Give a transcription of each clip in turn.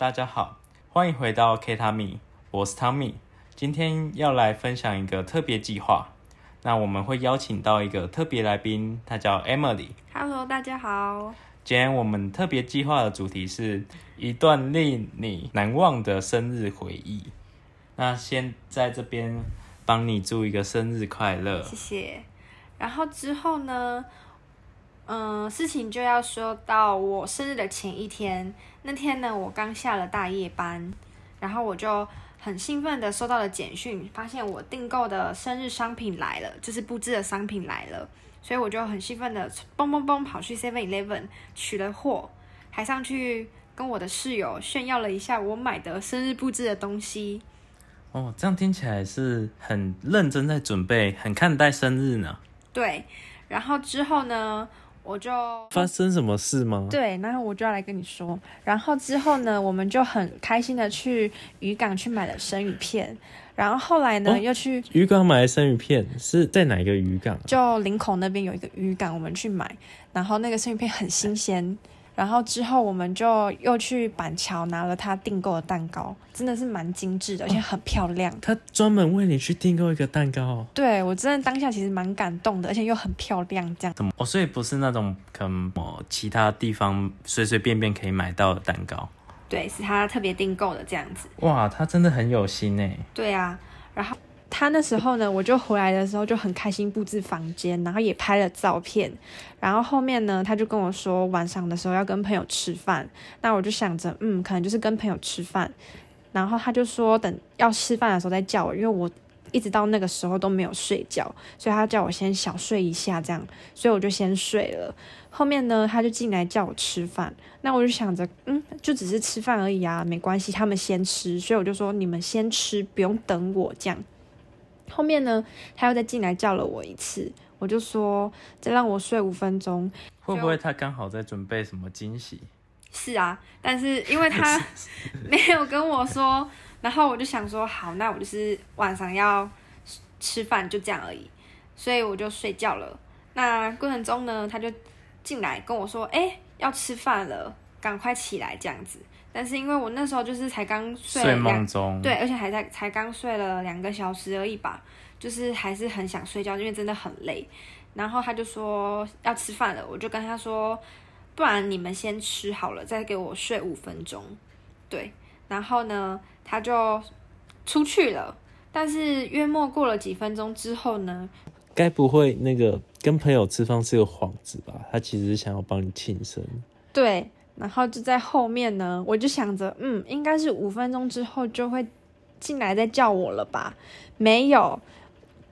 大家好，欢迎回到 K Tommy，，我是汤米。今天要来分享一个特别计划，那我们会邀请到一个特别来宾，他叫 Emily。Hello，大家好。今天我们特别计划的主题是一段令你难忘的生日回忆。那先在这边帮你祝一个生日快乐，谢谢。然后之后呢，嗯、呃，事情就要说到我生日的前一天。那天呢，我刚下了大夜班，然后我就很兴奋的收到了简讯，发现我订购的生日商品来了，就是布置的商品来了，所以我就很兴奋的嘣嘣嘣跑去 Seven Eleven 取了货，还上去跟我的室友炫耀了一下我买的生日布置的东西。哦，这样听起来是很认真在准备，很看待生日呢。对，然后之后呢，我就发生什么事吗？对，然后我就要来跟你说。然后之后呢，我们就很开心的去渔港去买了生鱼片。然后后来呢，哦、又去渔港买了生鱼片，是在哪一个渔港？就林口那边有一个渔港，我们去买。然后那个生鱼片很新鲜。然后之后我们就又去板桥拿了他订购的蛋糕，真的是蛮精致的，而且很漂亮。哦、他专门为你去订购一个蛋糕，对，我真的当下其实蛮感动的，而且又很漂亮，这样。怎么？哦，所以不是那种可能其他地方随随便便可以买到的蛋糕。对，是他特别订购的这样子。哇，他真的很有心哎。对啊，然后。他那时候呢，我就回来的时候就很开心布置房间，然后也拍了照片。然后后面呢，他就跟我说晚上的时候要跟朋友吃饭。那我就想着，嗯，可能就是跟朋友吃饭。然后他就说等要吃饭的时候再叫我，因为我一直到那个时候都没有睡觉，所以他叫我先小睡一下这样。所以我就先睡了。后面呢，他就进来叫我吃饭。那我就想着，嗯，就只是吃饭而已啊，没关系，他们先吃。所以我就说你们先吃，不用等我这样。后面呢，他又再进来叫了我一次，我就说再让我睡五分钟。会不会他刚好在准备什么惊喜？是啊，但是因为他 没有跟我说，然后我就想说好，那我就是晚上要吃饭，就这样而已，所以我就睡觉了。那过程中呢，他就进来跟我说，哎，要吃饭了，赶快起来这样子。但是因为我那时候就是才刚睡两，睡梦中，对，而且还在才刚睡了两个小时而已吧，就是还是很想睡觉，因为真的很累。然后他就说要吃饭了，我就跟他说，不然你们先吃好了，再给我睡五分钟。对，然后呢，他就出去了。但是约莫过了几分钟之后呢，该不会那个跟朋友吃饭是个幌子吧？他其实是想要帮你庆生。对。然后就在后面呢，我就想着，嗯，应该是五分钟之后就会进来再叫我了吧？没有，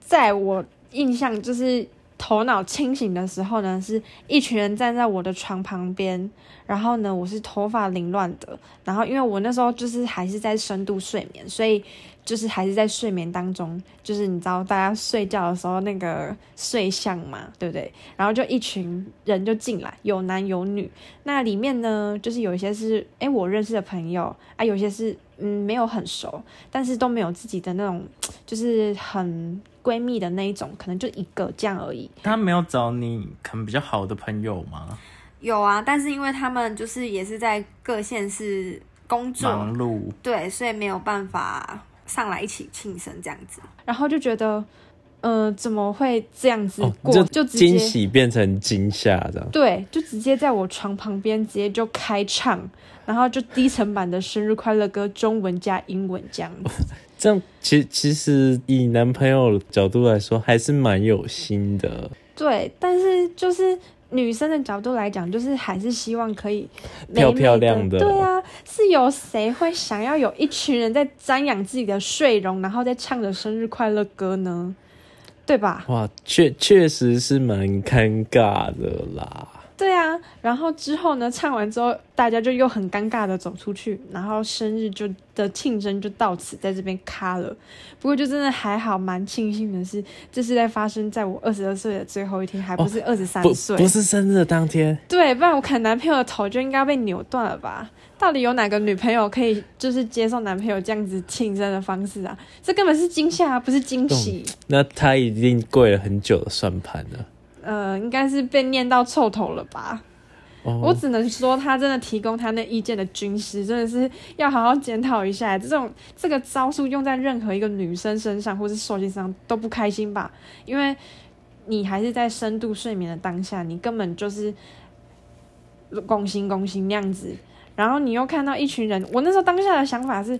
在我印象就是头脑清醒的时候呢，是一群人站在我的床旁边，然后呢，我是头发凌乱的，然后因为我那时候就是还是在深度睡眠，所以。就是还是在睡眠当中，就是你知道大家睡觉的时候那个睡相嘛，对不对？然后就一群人就进来，有男有女。那里面呢，就是有一些是哎我认识的朋友啊，有些是嗯没有很熟，但是都没有自己的那种，就是很闺蜜的那一种，可能就一个这样而已。他没有找你可能比较好的朋友吗？有啊，但是因为他们就是也是在各县市工作忙碌，对，所以没有办法。上来一起庆生这样子，然后就觉得，呃，怎么会这样子过？哦、就惊喜变成惊吓这样。对，就直接在我床旁边直接就开唱，然后就低沉版的生日快乐歌，中文加英文这样子。哦、这样其实其实以男朋友角度来说，还是蛮有心的。对，但是就是。女生的角度来讲，就是还是希望可以美美漂漂亮的。对啊，是有谁会想要有一群人在瞻仰自己的睡容，然后在唱着生日快乐歌呢？对吧？哇，确确实是蛮尴尬的啦。对啊，然后之后呢，唱完之后，大家就又很尴尬的走出去，然后生日就的庆生就到此在这边卡了。不过就真的还好，蛮庆幸的是，这是在发生在我二十二岁的最后一天，还不是二十三岁，不是生日的当天。对，不然我看男朋友的头就应该被扭断了吧？到底有哪个女朋友可以就是接受男朋友这样子庆生的方式啊？这根本是惊吓，不是惊喜。那他一定跪了很久的算盘了。呃，应该是被念到臭头了吧？哦、我只能说，他真的提供他那意见的军师，真的是要好好检讨一下。这种这个招数用在任何一个女生身上，或是受精上都不开心吧？因为你还是在深度睡眠的当下，你根本就是拱心拱心那样子。然后你又看到一群人，我那时候当下的想法是。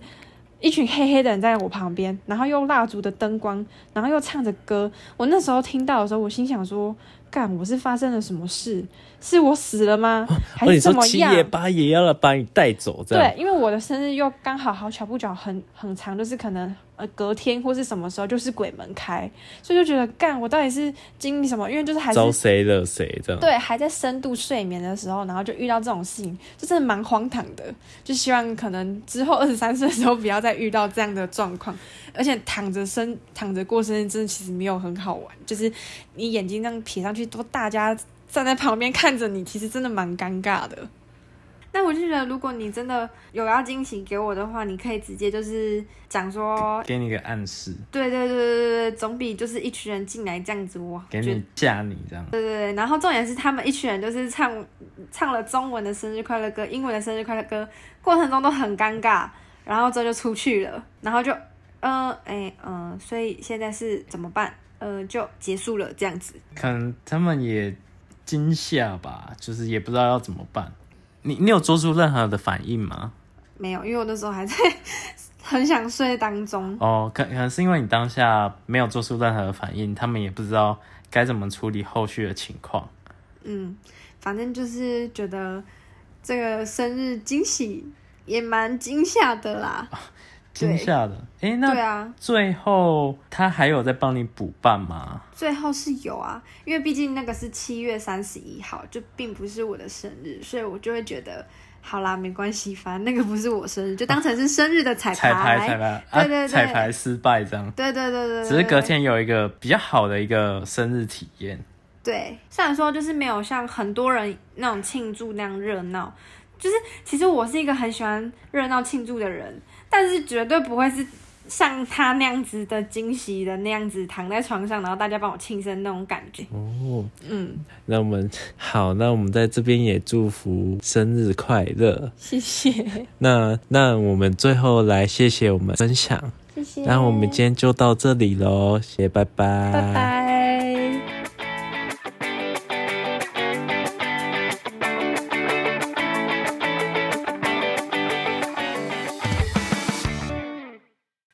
一群黑黑的人在我旁边，然后用蜡烛的灯光，然后又唱着歌。我那时候听到的时候，我心想说：“干，我是发生了什么事？是我死了吗？还是怎么样？”七爷八爷要来把你带走，这样。对，因为我的生日又刚好好巧不巧很很长，就是可能。呃，隔天或是什么时候，就是鬼门开，所以就觉得干，我到底是经历什么？因为就是还是招谁惹谁这样。对，还在深度睡眠的时候，然后就遇到这种事情，就真的蛮荒唐的。就希望可能之后二十三岁的时候不要再遇到这样的状况。而且躺着生躺着过生日，真的其实没有很好玩。就是你眼睛这样撇上去，都大家站在旁边看着你，其实真的蛮尴尬的。那我就觉得，如果你真的有要惊喜给我的话，你可以直接就是讲说，给你一个暗示。对对对对对，总比就是一群人进来这样子我给你吓你这样。对对对，然后重点是他们一群人就是唱唱了中文的生日快乐歌，英文的生日快乐歌，过程中都很尴尬，然后这就出去了，然后就嗯哎嗯，所以现在是怎么办？呃，就结束了这样子。可能他们也惊吓吧，就是也不知道要怎么办。你你有做出任何的反应吗？没有，因为我那时候还在很想睡当中。哦，可可能是因为你当下没有做出任何的反应，他们也不知道该怎么处理后续的情况。嗯，反正就是觉得这个生日惊喜也蛮惊吓的啦。惊吓的，哎，那对啊，最后他还有在帮你补办吗？最后是有啊，因为毕竟那个是七月三十一号，就并不是我的生日，所以我就会觉得，好啦，没关系，反正那个不是我生日，就当成是生日的彩排，彩排，彩排，对对对，彩排失败这样，对对对对，只是隔天有一个比较好的一个生日体验。对，虽然说就是没有像很多人那种庆祝那样热闹，就是其实我是一个很喜欢热闹庆祝的人。但是绝对不会是像他那样子的惊喜的那样子躺在床上，然后大家帮我庆生那种感觉。哦，嗯，那我们好，那我们在这边也祝福生日快乐，谢谢。那那我们最后来谢谢我们分享，谢谢。那我们今天就到这里喽，谢谢，拜拜，拜拜。